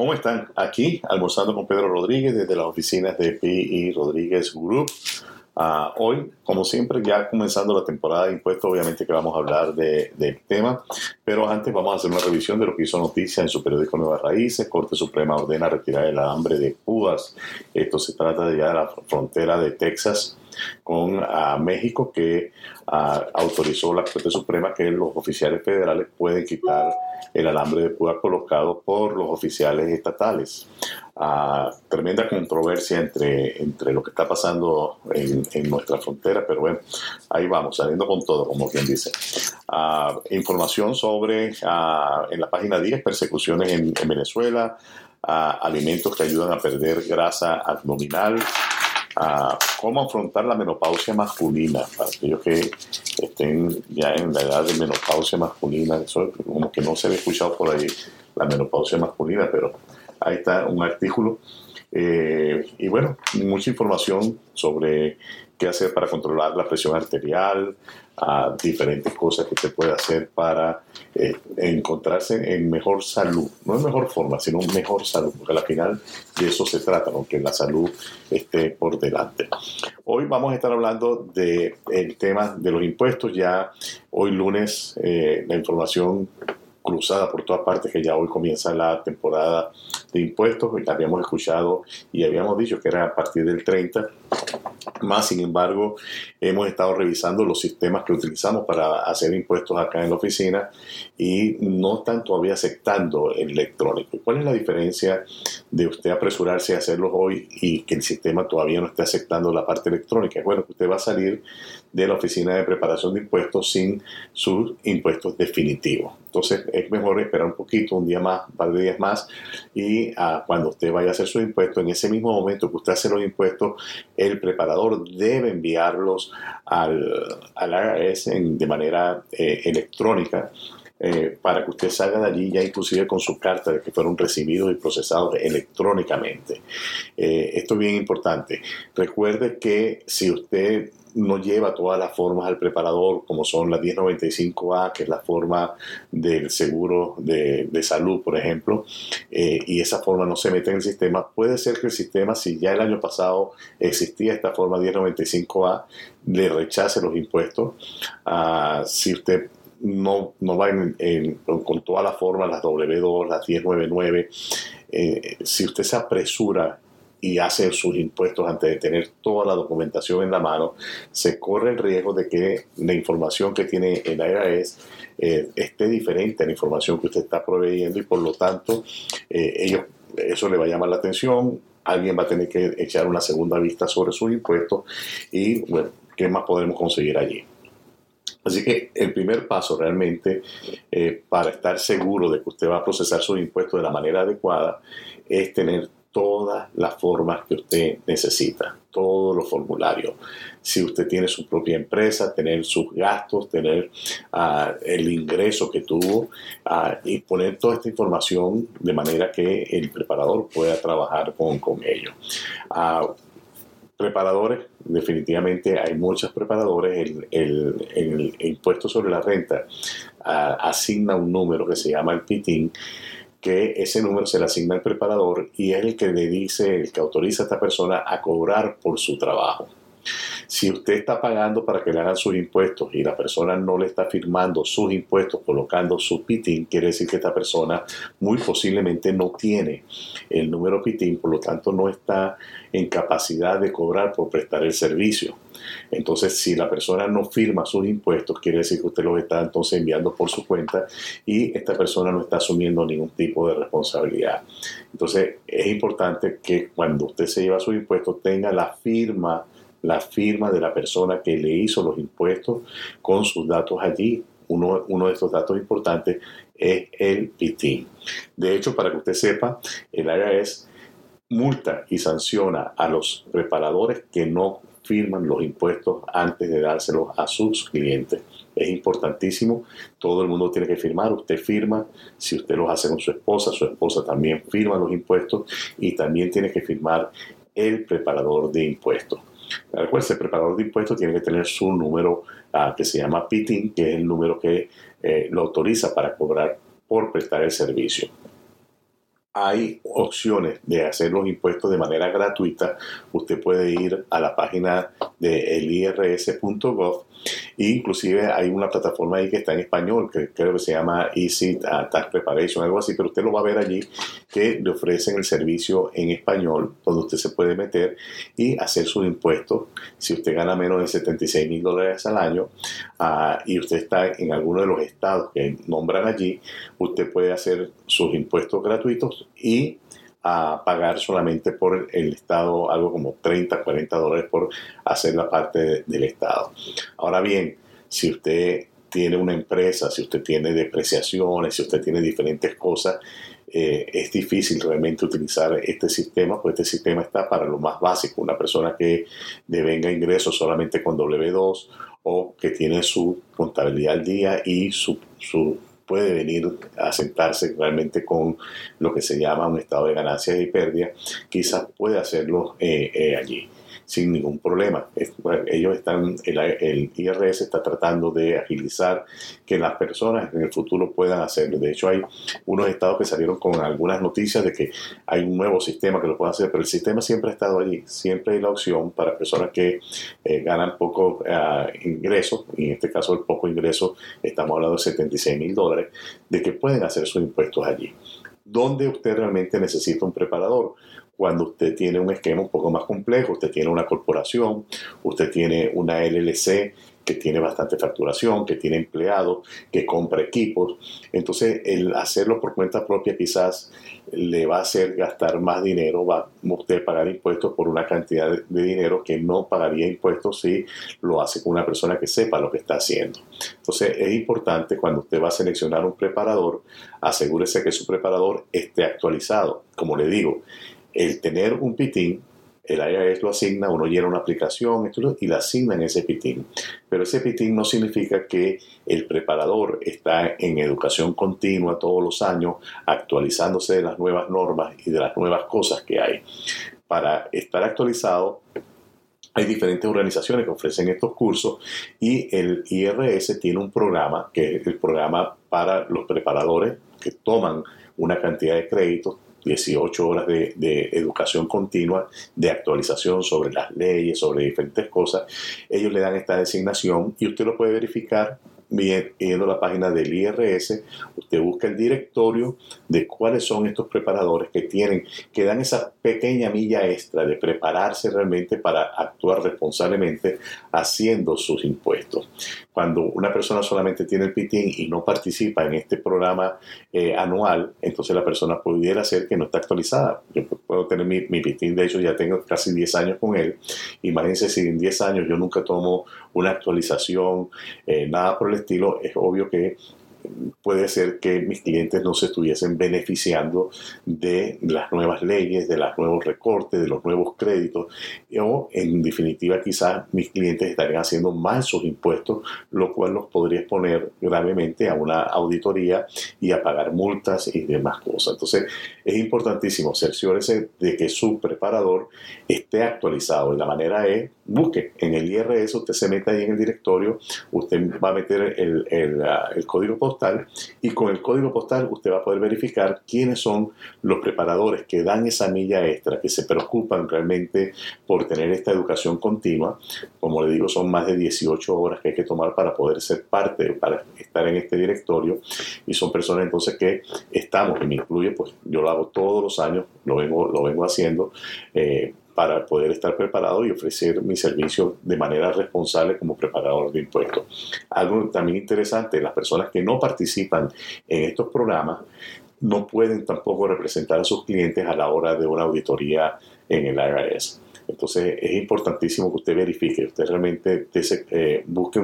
¿cómo están? Aquí almorzando con Pedro Rodríguez desde las oficinas de PI Rodríguez Group. Ah, hoy, como siempre, ya comenzando la temporada de impuestos, obviamente que vamos a hablar de, del tema, pero antes vamos a hacer una revisión de lo que hizo noticia en su periódico Nuevas Raíces. Corte Suprema ordena retirar el alambre de púas. Esto se trata de ya de la frontera de Texas con a México que autorizó la Corte Suprema que los oficiales federales pueden quitar el alambre de púa colocado por los oficiales estatales. tremenda controversia entre, entre lo que está pasando en, en, nuestra frontera, pero bueno, ahí vamos, saliendo con todo, como quien dice. información sobre, en la página 10, persecuciones en, en Venezuela, alimentos que ayudan a perder grasa abdominal, cómo afrontar la menopausia masculina para aquellos que estén ya en la edad de menopausia masculina. Eso como que no se ha escuchado por ahí la menopausia masculina, pero ahí está un artículo. Eh, y bueno, mucha información sobre qué hacer para controlar la presión arterial, a diferentes cosas que usted puede hacer para eh, encontrarse en mejor salud, no en mejor forma, sino mejor salud, porque al final de eso se trata, aunque la salud esté por delante. Hoy vamos a estar hablando del tema de los impuestos, ya hoy lunes eh, la información cruzada por todas partes, que ya hoy comienza la temporada de impuestos, habíamos escuchado y habíamos dicho que era a partir del 30 más, sin embargo, hemos estado revisando los sistemas que utilizamos para hacer impuestos acá en la oficina y no están todavía aceptando el electrónico. ¿Cuál es la diferencia de usted apresurarse a hacerlo hoy y que el sistema todavía no esté aceptando la parte electrónica? Bueno, que usted va a salir de la oficina de preparación de impuestos sin sus impuestos definitivos. Entonces es mejor esperar un poquito, un día más, un par de días más, y ah, cuando usted vaya a hacer sus impuestos, en ese mismo momento que usted hace los impuestos, el preparador debe enviarlos al, al de manera eh, electrónica. Eh, para que usted salga de allí ya inclusive con su carta de que fueron recibidos y procesados electrónicamente. Eh, esto es bien importante. Recuerde que si usted no lleva todas las formas al preparador, como son la 1095A, que es la forma del seguro de, salud, por ejemplo, eh, y esa forma no se mete en el sistema, puede ser que el sistema, si ya el año pasado existía esta forma 1095A, le rechace los impuestos. Ah, si usted no, no va con todas las formas, las W2, las 1099, eh, si usted se apresura y hace sus impuestos antes de tener toda la documentación en la mano, se corre el riesgo de que la información que tiene el IRS eh, esté diferente a la información que usted está proveyendo y por lo tanto eh, ellos, eso le va a llamar la atención, alguien va a tener que echar una segunda vista sobre sus impuestos y bueno, ¿qué más podemos conseguir allí? Así que el primer paso realmente eh, para estar seguro de que usted va a procesar sus impuestos de la manera adecuada es tener todas las formas que usted necesita, todos los formularios. Si usted tiene su propia empresa, tener sus gastos, tener ah, el ingreso que tuvo ah, y poner toda esta información de manera que el preparador pueda trabajar con, con. Ah, preparadores, definitivamente hay muchos preparadores. El, el impuesto sobre la renta asigna un número que se llama el PITIN que ese número se le asigna al preparador y es el que le dice, el que autoriza a esta persona a cobrar por su trabajo. Si usted está pagando para que le hagan sus impuestos y la persona no le está firmando sus impuestos colocando su PITIN, quiere decir que esta persona muy posiblemente no tiene el número PITIN, por lo tanto no está en capacidad de cobrar por prestar el servicio. Entonces, si la persona no firma sus impuestos, quiere decir que usted los está entonces enviando por su cuenta y esta persona no está asumiendo ningún tipo de responsabilidad. Entonces, es importante que cuando usted se lleva sus impuestos tenga la firma la firma de la persona que le hizo los impuestos con sus datos allí. Uno, uno de estos datos importantes es el PITIN. De hecho, para que usted sepa, el IRS multa y sanciona a los preparadores que no firman los impuestos antes de dárselos a sus clientes. Es importantísimo, todo el mundo tiene que firmar, usted firma, si usted los hace con su esposa, su esposa también firma los impuestos y también tiene que firmar el preparador de impuestos. Recuerde, el preparador de impuestos tiene que tener su número ah, que se llama PITIN, que es el número que eh, lo autoriza para cobrar por prestar el servicio. Hay opciones de hacer los impuestos de manera gratuita. Usted puede ir a la página de elirs.gov e inclusive hay una plataforma ahí que está en español, que creo que se llama Easy Tax Preparation, algo así, pero usted lo va a ver allí que le ofrecen el servicio en español, donde usted se puede meter y hacer sus impuestos. Si usted gana menos de 76 mil dólares al año uh, y usted está en alguno de los estados que nombran allí, usted puede hacer sus impuestos gratuitos y a pagar solamente por el Estado algo como 30, 40 dólares por hacer la parte del Estado. Ahora bien, si usted tiene una empresa, si usted tiene depreciaciones, si usted tiene diferentes cosas, eh, es difícil realmente utilizar este sistema, pues este sistema está para lo más básico. Una persona que devenga ingresos solamente con W2 o que tiene su contabilidad al día y su, su puede venir a sentarse realmente con lo que se llama un estado de ganancias y pérdida, quizás puede hacerlo eh, eh, allí sin ningún problema. ellos están, el, IRS está tratando de agilizar que las personas en el futuro puedan hacerlo. De hecho, hay unos estados que salieron con algunas noticias de que hay un nuevo sistema que lo pueden hacer, pero el sistema siempre ha estado allí. Siempre hay la opción para personas que eh, ganan poco uh, ingreso, y en este caso el poco ingreso, estamos hablando de 76 mil dólares, de que pueden hacer sus impuestos allí. ¿Dónde usted realmente necesita un preparador? Cuando usted tiene un esquema un poco más complejo, usted tiene una corporación, usted tiene una LLC que tiene bastante facturación, que tiene empleados, que compra equipos. Entonces, el hacerlo por cuenta propia quizás le va a hacer gastar más dinero, va a usted pagar impuestos por una cantidad de dinero que no pagaría impuestos si lo hace con una persona que sepa lo que está haciendo. Entonces, es importante cuando usted va a seleccionar un preparador, asegúrese que su preparador esté actualizado. Como le digo, el tener un PITIN, el IRS lo asigna, uno llena una aplicación y la asigna en ese PITIN. Pero ese PITIN no significa que el preparador está en educación continua todos los años, actualizándose de las nuevas normas y de las nuevas cosas que hay. Para estar actualizado, hay diferentes organizaciones que ofrecen estos cursos y el IRS tiene un programa, que es el programa para los preparadores que toman una cantidad de créditos 18 horas de, educación continua, de actualización sobre las leyes, sobre diferentes cosas. Ellos le dan esta designación y usted lo puede verificar viendo la página del IRS, usted busca el directorio de cuáles son estos preparadores que tienen, que dan esa pequeña milla extra de prepararse realmente para actuar responsablemente haciendo sus impuestos. Cuando una persona solamente tiene el PITIN y no participa en este programa eh, anual, entonces la persona pudiera ser que no está actualizada. Yo puedo tener mi, mi PITIN, de hecho ya tengo casi 10 años con él. Imagínense si en 10 años yo nunca tomo una actualización, eh, nada por el estilo, es obvio que puede ser que mis clientes no se estuviesen beneficiando de las nuevas leyes, de los nuevos recortes, de los nuevos créditos, o en definitiva quizás mis clientes estarían haciendo mal sus impuestos, lo cual los podría exponer gravemente a una auditoría y a pagar multas y demás cosas. Entonces es importantísimo cerciórese de que su preparador esté actualizado y la manera es busque en el IRS, usted se mete ahí en el directorio, usted va a meter el, ah, el código postal y con el código postal usted va a poder verificar quiénes son los preparadores que dan esa milla extra, que se preocupan realmente por tener esta educación continua. Como le digo, son más de 18 horas que hay que tomar para poder ser parte, para estar en este directorio y son personas entonces que estamos, y me incluye, pues yo lo hago todos los años, lo vengo, lo vengo haciendo. Eh, para poder estar preparado y ofrecer mi servicio de manera responsable como preparador de impuestos. Algo también interesante, las personas que no participan en estos programas no pueden tampoco representar a sus clientes a la hora de una auditoría en el IRS. Entonces es importantísimo que usted verifique, usted realmente eh, busque,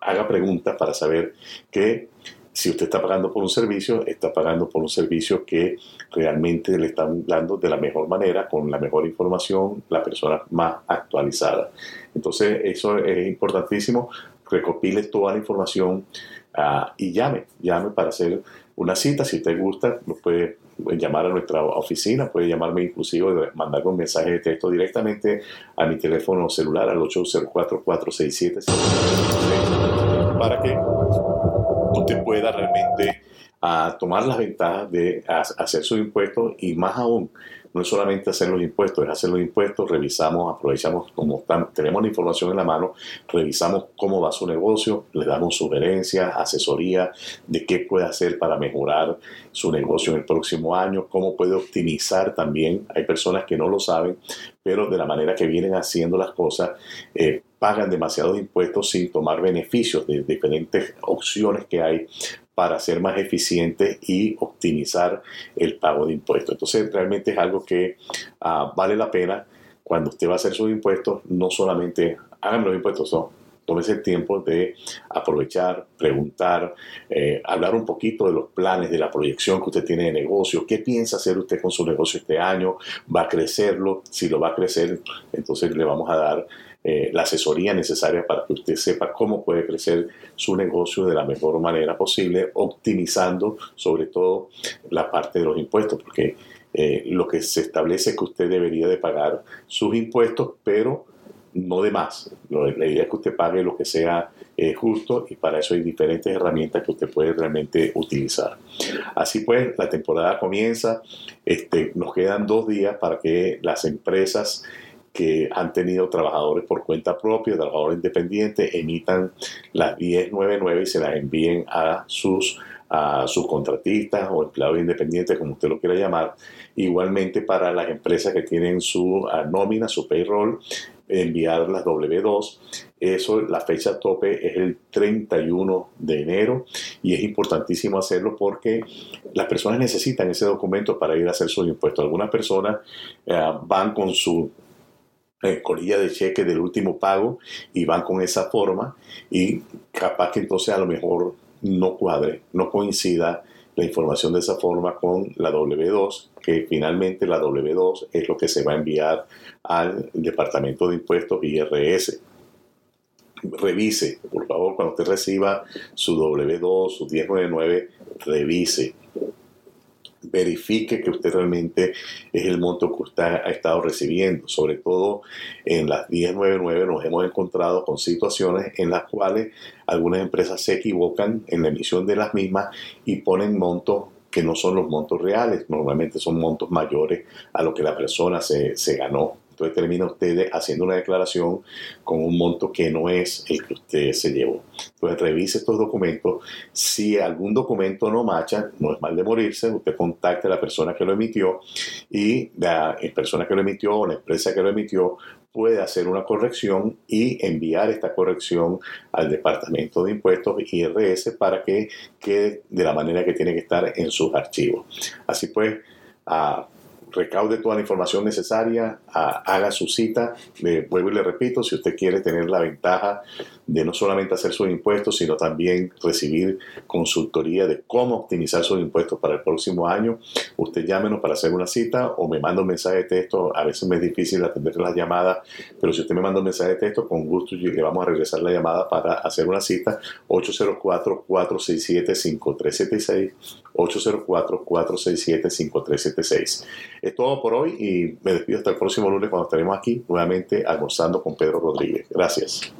haga preguntas para saber que si usted está pagando por un servicio, está pagando por un servicio que realmente le están dando de la mejor manera, con la mejor información, la persona más actualizada. Entonces, eso es importantísimo. Recopile toda la información ah, y llame, llame para hacer una cita. Si usted gusta, lo puede llamar a nuestra oficina, puede llamarme inclusive, mandarme un mensaje de texto directamente a mi teléfono celular al 804-467 para que usted pueda realmente a tomar las ventajas de hacer sus impuestos y más aún no es solamente hacer los impuestos, es hacer los impuestos, revisamos, aprovechamos como tenemos la información en la mano, revisamos cómo va su negocio, le damos sugerencias, asesoría de qué puede hacer para mejorar su negocio en el próximo año, cómo puede optimizar también. Hay personas que no lo saben, pero de la manera que vienen haciendo las cosas, eh, pagan demasiados impuestos sin tomar beneficios de diferentes opciones que hay para ser más eficiente y optimizar el pago de impuestos. Entonces, realmente es algo que ah, vale la pena cuando usted va a hacer sus impuestos, no solamente hagan los impuestos, no, tómese el tiempo de aprovechar, preguntar, eh, hablar un poquito de los planes, de la proyección que usted tiene de negocio, qué piensa hacer usted con su negocio este año, va a crecerlo, si lo va a crecer, entonces le vamos a dar eh, la asesoría necesaria para que usted sepa cómo puede crecer su negocio de la mejor manera posible, optimizando sobre todo la parte de los impuestos, porque eh, lo que se establece es que usted debería de pagar sus impuestos, pero no de más. La idea es que usted pague lo que sea eh, justo y para eso hay diferentes herramientas que usted puede realmente utilizar. Así pues, la temporada comienza, este, nos quedan dos días para que las empresas que han tenido trabajadores por cuenta propia, trabajadores independientes, emitan las 1099 y se las envíen a sus, a sus contratistas o empleados independientes, como usted lo quiera llamar. Igualmente para las empresas que tienen su ah, nómina, su payroll, enviar las W2. Eso, la fecha tope es el 31 de enero y es importantísimo hacerlo porque las personas necesitan ese documento para ir a hacer sus impuestos. Algunas personas eh, van con su eh, colilla de cheque del último pago y van con esa forma y capaz que entonces a lo mejor no cuadre, no coincida la información de esa forma con la W2, que finalmente la W2 es lo que se va a enviar al Departamento de Impuestos IRS. Revise, por favor, cuando usted reciba su W2, su 1099, revise verifique que usted realmente es el monto que usted ha estado recibiendo. Sobre todo en las 1099 nos hemos encontrado con situaciones en las cuales algunas empresas se equivocan en la emisión de las mismas y ponen montos que no son los montos reales, normalmente son montos mayores a lo que la persona se, se ganó entonces termina usted haciendo una declaración con un monto que no es el que usted se llevó. Entonces revise estos documentos. Si algún documento no macha, no es mal de morirse, usted contacte a la persona que lo emitió y la persona que lo emitió o la empresa que lo emitió puede hacer una corrección y enviar esta corrección al Departamento de Impuestos IRS para que quede de la manera que tiene que estar en sus archivos. Así pues, a recaude toda la información necesaria, haga su cita. Le vuelvo y le repito, si usted quiere tener la ventaja de no solamente hacer sus impuestos, sino también recibir consultoría de cómo optimizar sus impuestos para el próximo año, usted llámenos para hacer una cita o me manda un mensaje de texto. A veces me es difícil atender las llamadas, pero si usted me manda un mensaje de texto, con gusto le vamos a regresar la llamada para hacer una cita. 804-467-5376. 804-467-5376. Es todo por hoy y me despido hasta el próximo lunes cuando estaremos aquí nuevamente almorzando con Pedro Rodríguez. Gracias.